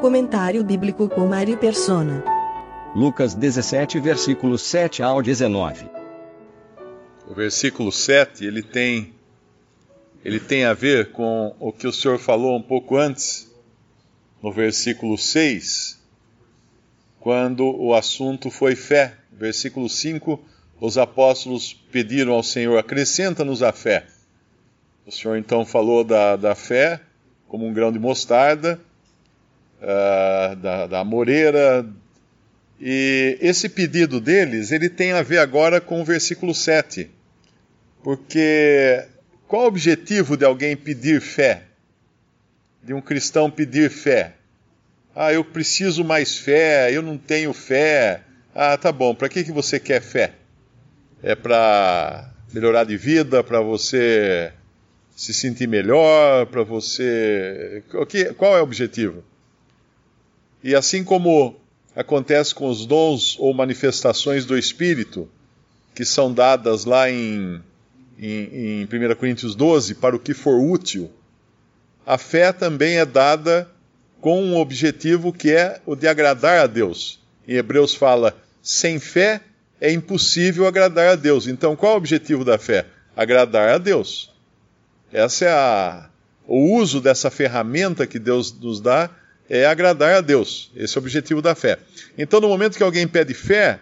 Comentário bíblico com Mari Persona. Lucas 17, versículos 7 ao 19. O versículo 7, ele tem ele tem a ver com o que o Senhor falou um pouco antes, no versículo 6, quando o assunto foi fé. Versículo 5, os apóstolos pediram ao Senhor: acrescenta-nos a fé. O Senhor então falou da, da fé como um grão de mostarda, uh, da, da amoreira, e esse pedido deles, ele tem a ver agora com o versículo 7. Porque qual o objetivo de alguém pedir fé? De um cristão pedir fé? Ah, eu preciso mais fé, eu não tenho fé. Ah, tá bom, para que, que você quer fé? É para melhorar de vida, para você se sentir melhor, para você. Qual é o objetivo? E assim como acontece com os dons ou manifestações do Espírito, que são dadas lá em, em, em 1 Coríntios 12, para o que for útil, a fé também é dada com um objetivo que é o de agradar a Deus. Em Hebreus fala: sem fé é impossível agradar a Deus. Então, qual é o objetivo da fé? Agradar a Deus. Essa é a, o uso dessa ferramenta que Deus nos dá é agradar a Deus. Esse é o objetivo da fé. Então, no momento que alguém pede fé,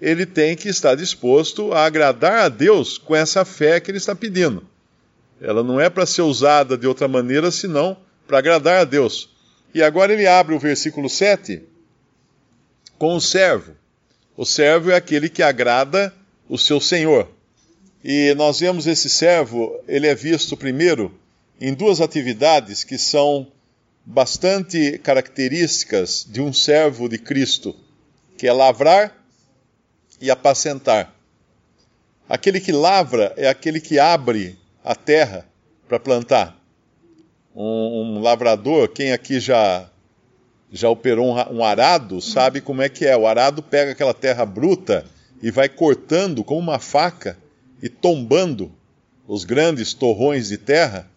ele tem que estar disposto a agradar a Deus com essa fé que ele está pedindo. Ela não é para ser usada de outra maneira senão para agradar a Deus. E agora ele abre o versículo 7 com o servo. O servo é aquele que agrada o seu senhor. E nós vemos esse servo, ele é visto primeiro em duas atividades que são bastante características de um servo de Cristo, que é lavrar e apacentar. Aquele que lavra é aquele que abre a terra para plantar. Um, um, lavrador, quem aqui já já operou um, um arado, sabe como é que é. O arado pega aquela terra bruta e vai cortando com uma faca e tombando os grandes torrões de terra,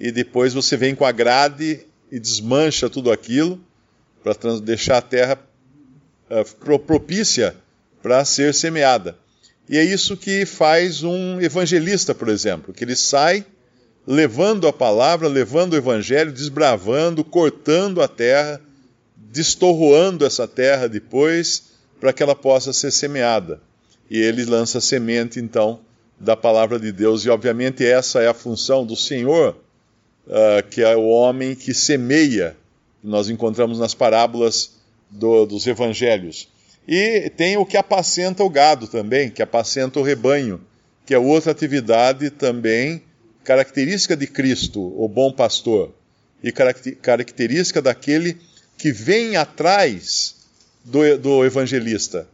e depois você vem com a grade e desmancha tudo aquilo para deixar a terra uh, propícia para ser semeada. E é isso que faz um evangelista, por exemplo, que ele sai levando a palavra, levando o evangelho, desbravando, cortando a terra, destorroando essa terra depois, para que ela possa ser semeada. E ele lança a semente, então, da palavra de Deus. E, obviamente, essa é a função do Senhor uh, que é o homem que semeia, que nós encontramos nas parábolas do, dos evangelhos. E tem o que apacenta o gado também, que apacenta o rebanho, que é outra atividade também característica de Cristo, o bom pastor, e característica daquele que vem atrás do, do evangelista.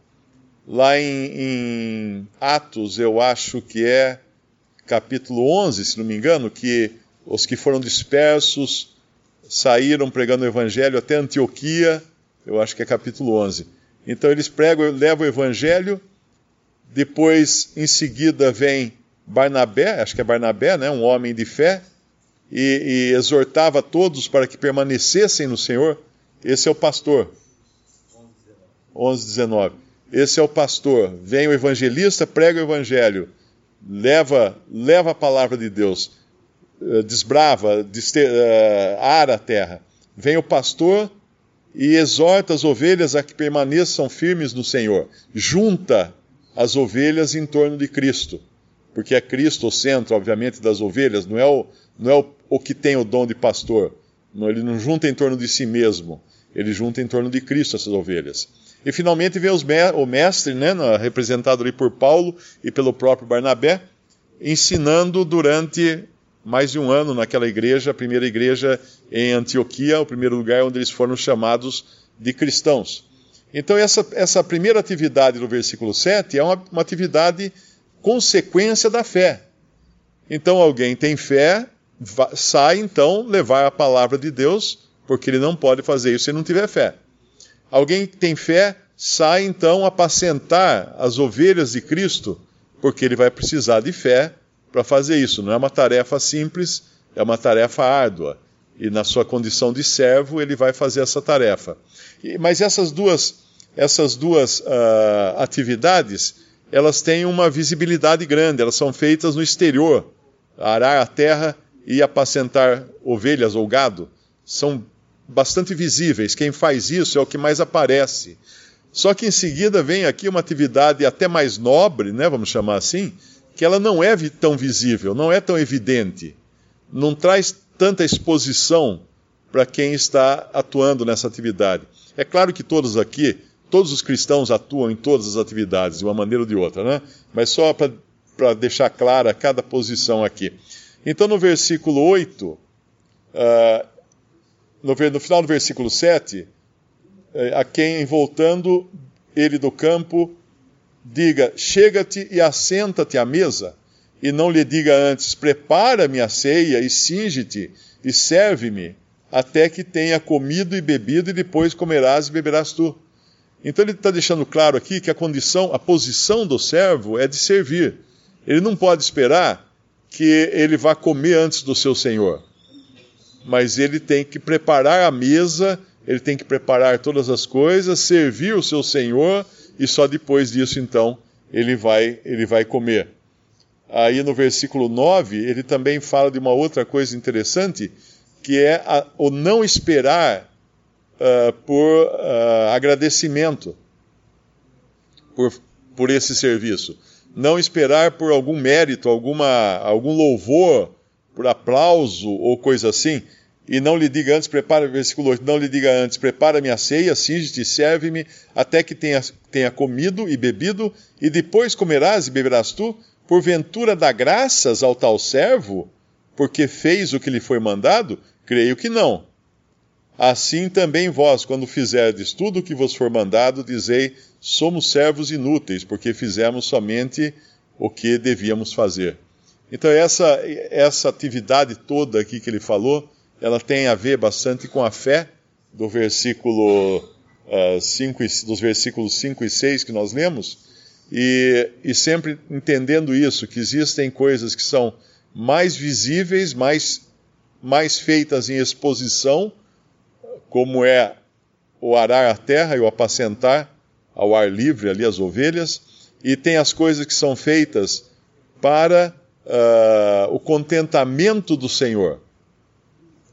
Lá em, em, Atos, eu acho que é capítulo 11, se não me engano, que os que foram dispersos saíram pregando o evangelho até Antioquia, eu acho que é capítulo 11. Então eles pregam, levam o evangelho, depois em seguida vem Barnabé, acho que é Barnabé, né, um homem de fé, e, e exortava todos para que permanecessem no Senhor. Esse é o pastor. 11, 19. Esse é o pastor. Vem o evangelista, prega o evangelho, leva, leva a palavra de Deus. Eh, desbrava, deste, uh, ara a terra. Vem o pastor e exorta as ovelhas a que permaneçam firmes no Senhor. Junta as ovelhas em torno de Cristo. Porque é Cristo o centro, obviamente, das ovelhas, não é o, não é o, o que tem o dom de pastor. Não, ele não junta em torno de si mesmo, ele junta em torno de Cristo essas ovelhas. E finalmente vem me o mestre, né, representado ali por Paulo e pelo próprio Barnabé, ensinando durante mais de um ano naquela igreja, a primeira igreja em Antioquia, o primeiro lugar onde eles foram chamados de cristãos. Então, essa, essa primeira atividade do versículo 7 é uma, uma atividade consequência da fé. Então, alguém tem fé, sai então levar a palavra de Deus, porque ele não pode fazer isso se não tiver fé. Alguém que tem fé, sai então apacentar as ovelhas de Cristo, porque ele vai precisar de fé para fazer isso. Não é uma tarefa simples, é uma tarefa árdua. E na sua condição de servo, ele vai fazer essa tarefa. E, mas essas duas, essas duas uh, atividades, elas têm uma visibilidade grande, elas são feitas no exterior. Arar a terra e apacentar ovelhas ou gado são bastante visíveis. Quem faz isso é o que mais aparece. Só que em seguida vem aqui uma atividade até mais nobre, né, vamos chamar assim, que ela não é tão visível, não é tão evidente, não traz tanta exposição para quem está atuando nessa atividade. É claro que todos aqui, todos os cristãos atuam em todas as atividades, de uma maneira ou de outra, né? Mas só para deixar clara cada posição aqui. Então, no versículo 8, uh, ah, no, no, final do versículo 7, uh, a quem, voltando ele do campo, diga: Chega-te e assenta-te à mesa, e não lhe diga antes: Prepara-me a ceia e singe-te e serve-me, até que tenha comido e bebido, e depois comerás e beberás tu. Então ele está deixando claro aqui que a condição, a posição do servo é de servir. Ele não pode esperar que ele vá comer antes do seu senhor. Mas ele tem que preparar a mesa, ele tem que preparar todas as coisas, servir o seu senhor e só depois disso então ele vai, ele vai comer. Aí no versículo 9, ele também fala de uma outra coisa interessante, que é a, o não esperar uh, por uh, agradecimento por, por esse serviço. Não esperar por algum mérito, alguma, algum louvor, por aplauso ou coisa assim e não lhe diga antes, prepara, versículo 8, não lhe diga antes, prepara-me a ceia, singe-te, serve-me, até que tenha, tenha comido e bebido, e depois comerás e beberás tu, porventura dá graças ao tal servo, porque fez o que lhe foi mandado? Creio que não. Assim também vós, quando fizerdes tudo o que vos for mandado, dizei, somos servos inúteis, porque fizemos somente o que devíamos fazer. Então essa, essa atividade toda aqui que ele falou, ela tem a ver bastante com a fé do versículo uh, cinco, dos versículos 5 e 6 que nós lemos, e, e sempre entendendo isso, que existem coisas que são mais visíveis, mais, mais feitas em exposição, como é o arar a terra e o apacentar ao ar livre ali as ovelhas, e tem as coisas que são feitas para uh, o contentamento do Senhor.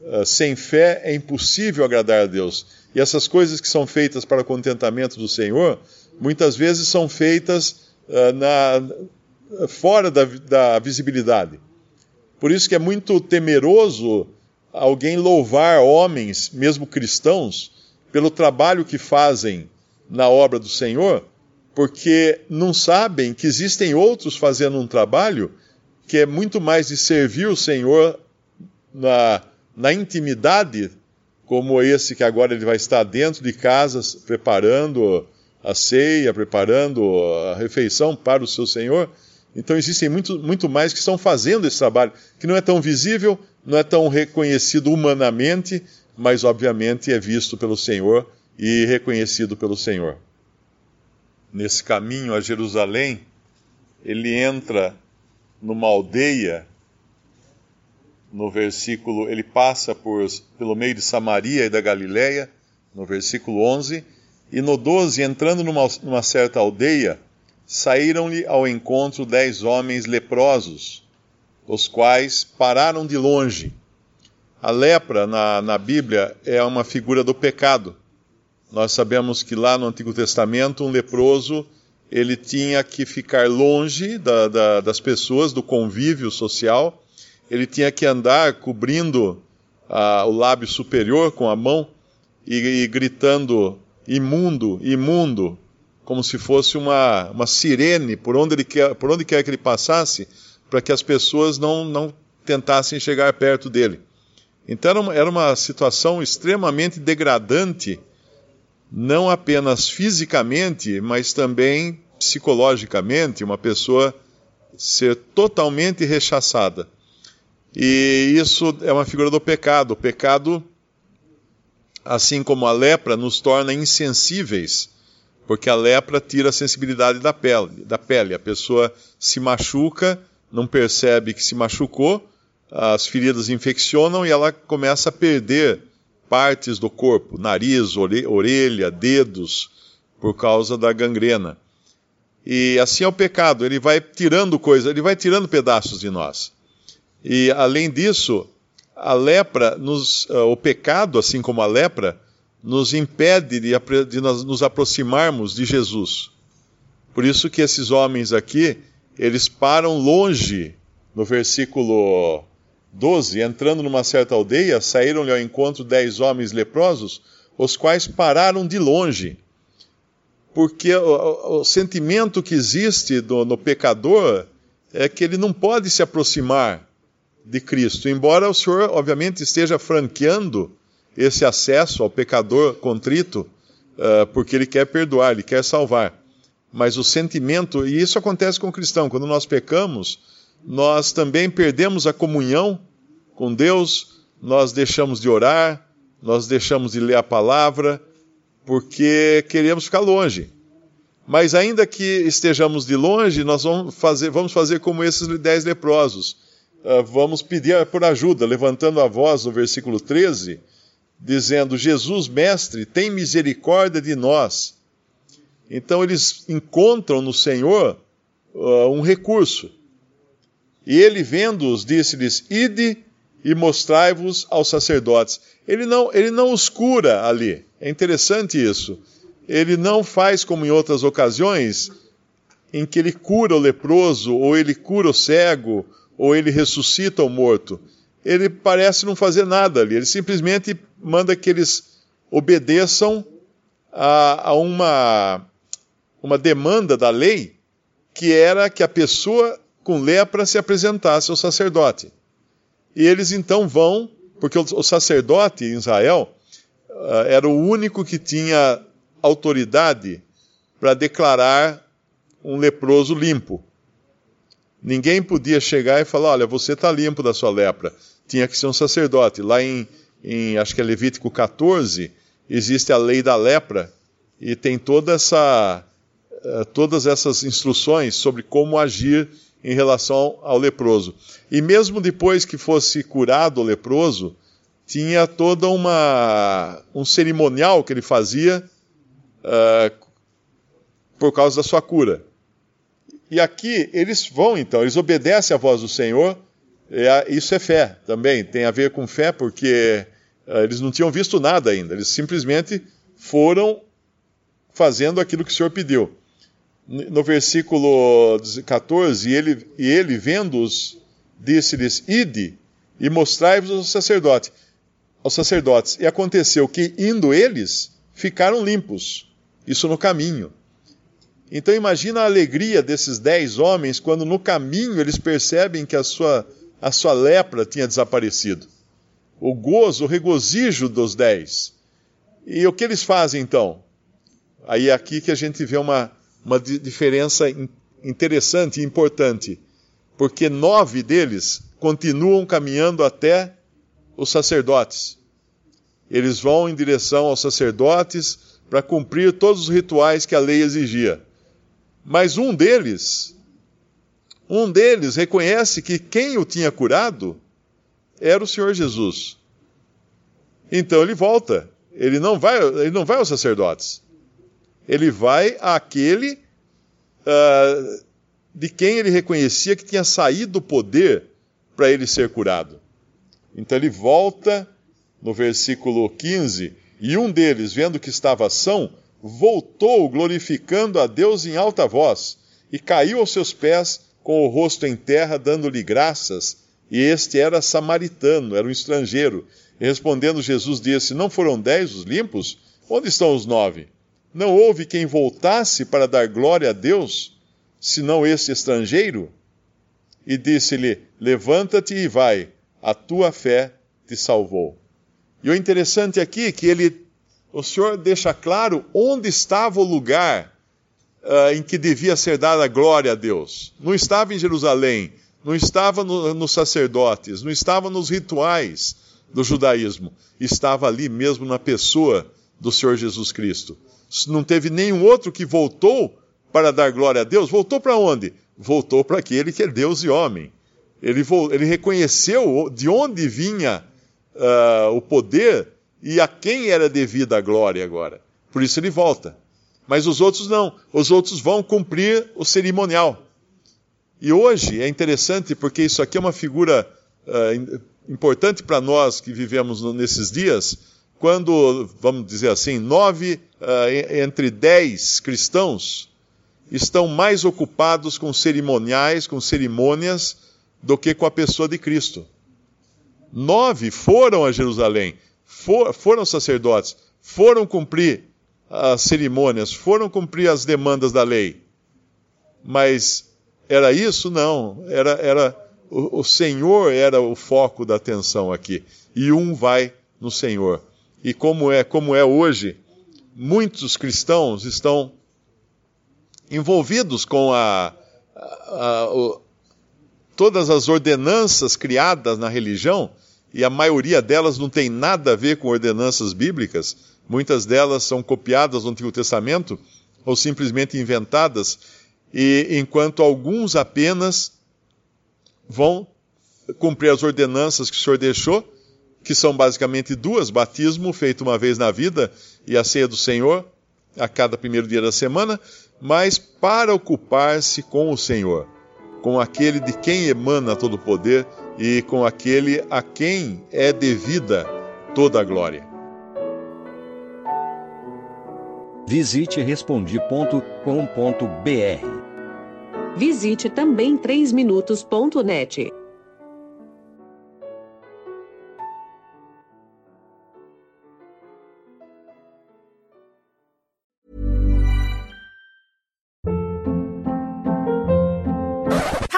Ah, sem fé é impossível agradar a Deus. E essas coisas que são feitas para o contentamento do Senhor, muitas vezes são feitas uh, na, fora da, da visibilidade. Por isso que é muito temeroso alguém louvar homens, mesmo cristãos, pelo trabalho que fazem na obra do Senhor, porque não sabem que existem outros fazendo um trabalho que é muito mais de servir o Senhor na, na intimidade, como esse que agora ele vai estar dentro de casa preparando a ceia, preparando a refeição para o seu Senhor. Então existem muito, muito mais que estão fazendo esse trabalho, que não é tão visível, não é tão reconhecido humanamente, mas obviamente é visto pelo Senhor e reconhecido pelo Senhor. Nesse caminho a Jerusalém, ele entra numa aldeia no versículo, ele passa por, pelo meio de Samaria e da Galiléia, no versículo 11, e no 12, entrando numa, numa certa aldeia, saíram-lhe ao encontro dez homens leprosos, os quais pararam de longe. A lepra na, na Bíblia é uma figura do pecado. Nós sabemos que lá no Antigo Testamento, um leproso ele tinha que ficar longe da, da, das pessoas, do convívio social, ele tinha que andar cobrindo ah, o lábio superior com a mão e, e, gritando imundo, imundo, como se fosse uma, uma sirene por onde, ele quer, por onde quer que ele passasse, para que as pessoas não, não tentassem chegar perto dele. Então era uma, era uma situação extremamente degradante, não apenas fisicamente, mas também psicologicamente, uma pessoa ser totalmente rechaçada. E isso é uma figura do pecado. O pecado, assim como a lepra, nos torna insensíveis, porque a lepra tira a sensibilidade da pele. Da pele. A pessoa se machuca, não percebe que se machucou, as feridas infeccionam e ela começa a perder partes do corpo, nariz, orelha, dedos, por causa da gangrena. E assim é o pecado, ele vai tirando coisas, ele vai tirando pedaços de nós. E além disso, a lepra, nos, uh, o pecado, assim como a lepra, nos impede de, de nos aproximarmos de Jesus. Por isso que esses homens aqui, eles param longe, no versículo 12, entrando numa certa aldeia, saíram-lhe ao encontro dez homens leprosos, os quais pararam de longe. Porque o, o sentimento que existe do, no pecador é que ele não pode se aproximar de Cristo. Embora o Senhor, obviamente, esteja franqueando esse acesso ao pecador contrito, uh, porque ele quer perdoar, ele quer salvar. Mas o sentimento, e isso acontece com o cristão, quando nós pecamos, nós também perdemos a comunhão com Deus, nós deixamos de orar, nós deixamos de ler a palavra, porque queremos ficar longe. Mas ainda que estejamos de longe, nós vamos fazer, vamos fazer como esses dez leprosos vamos pedir por ajuda, levantando a voz no versículo 13, dizendo: Jesus, mestre, tem misericórdia de nós. Então eles encontram no Senhor uh, um recurso. E ele, vendo-os, disse-lhes: Ide e mostrai-vos aos sacerdotes. Ele não, ele não os cura ali. É interessante isso. Ele não faz como em outras ocasiões, em que ele cura o leproso, ou ele cura o cego, ou ele ressuscita o morto. Ele parece não fazer nada ali, ele simplesmente manda que eles obedeçam a, a uma, uma demanda da lei, que era que a pessoa com lepra se apresentasse ao sacerdote. E eles então vão, porque o sacerdote em Israel uh, era o único que tinha autoridade para declarar um leproso limpo. Ninguém podia chegar e falar: olha, você está limpo da sua lepra. Tinha que ser um sacerdote. Lá em, em, acho que é Levítico 14, existe a lei da lepra e tem toda essa, uh, todas essas instruções sobre como agir em relação ao leproso. E mesmo depois que fosse curado o leproso, tinha toda uma um cerimonial que ele fazia uh, por causa da sua cura. E aqui eles vão então, eles obedecem à voz do Senhor, isso é fé também, tem a ver com fé, porque uh, eles não tinham visto nada ainda, eles simplesmente foram fazendo aquilo que o Senhor pediu. No versículo 14, e ele, e ele vendo-os, disse-lhes: Ide e mostrai-vos ao sacerdote, aos sacerdotes. E aconteceu que, indo eles, ficaram limpos, isso no caminho. Então imagina a alegria desses dez homens quando no caminho eles percebem que a sua, a sua lepra tinha desaparecido. O gozo, o regozijo dos dez. E o que eles fazem então? Aí é aqui que a gente vê uma, uma diferença interessante e importante. Porque nove deles continuam caminhando até os sacerdotes. Eles vão em direção aos sacerdotes para cumprir todos os rituais que a lei exigia. Mas um deles, um deles reconhece que quem o tinha curado era o Senhor Jesus. Então ele volta. Ele não vai, ele não vai aos sacerdotes. Ele vai àquele uh, de quem ele reconhecia que tinha saído o poder para ele ser curado. Então ele volta no versículo 15, e um deles, vendo que estava são, voltou glorificando a Deus em alta voz, e caiu aos seus pés com o rosto em terra, dando-lhe graças. E este era samaritano, era um estrangeiro. E respondendo, Jesus disse: Não foram dez os limpos? Onde estão os nove? Não houve quem voltasse para dar glória a Deus, senão este estrangeiro? e disse-lhe: Levanta-te e vai, a tua fé te salvou. E o interessante aqui é que ele, o Senhor deixa claro onde estava o lugar uh, em que devia ser dada a glória a Deus. Não estava em Jerusalém, não estava no, nos sacerdotes, não estava nos rituais do judaísmo, estava ali mesmo na pessoa do Senhor Jesus Cristo. Não teve nenhum outro que voltou para dar glória a Deus. Voltou para onde? Voltou para aquele que é Deus e homem. Ele, ele reconheceu de onde vinha uh, o poder e a quem era devida a glória agora. Por isso ele volta. Mas os outros não. Os outros vão cumprir o cerimonial. E hoje é interessante porque isso aqui é uma figura uh, importante para nós que vivemos nesses dias, quando, vamos dizer assim, nove uh, entre dez cristãos estão mais ocupados com cerimoniais, com cerimônias, do que com a pessoa de Cristo. Nove foram a Jerusalém, for, foram sacerdotes, foram cumprir as cerimônias, foram cumprir as demandas da lei. Mas era isso? Não. Era, era o, o Senhor era o foco da atenção aqui. E um vai no Senhor. E como é, como é hoje, muitos cristãos estão envolvidos com a, a, a o, todas as ordenanças criadas na religião, e a maioria delas não tem nada a ver com ordenanças bíblicas, muitas delas são copiadas do Antigo Testamento ou simplesmente inventadas, e enquanto alguns apenas vão cumprir as ordenanças que o Senhor deixou, que são basicamente duas: batismo feito uma vez na vida e a ceia do Senhor a cada primeiro dia da semana, mas para ocupar-se com o Senhor, com aquele de quem emana todo o poder e com aquele a quem é devida toda a glória. Visite respondi.com.br. Visite também 3minutos.net.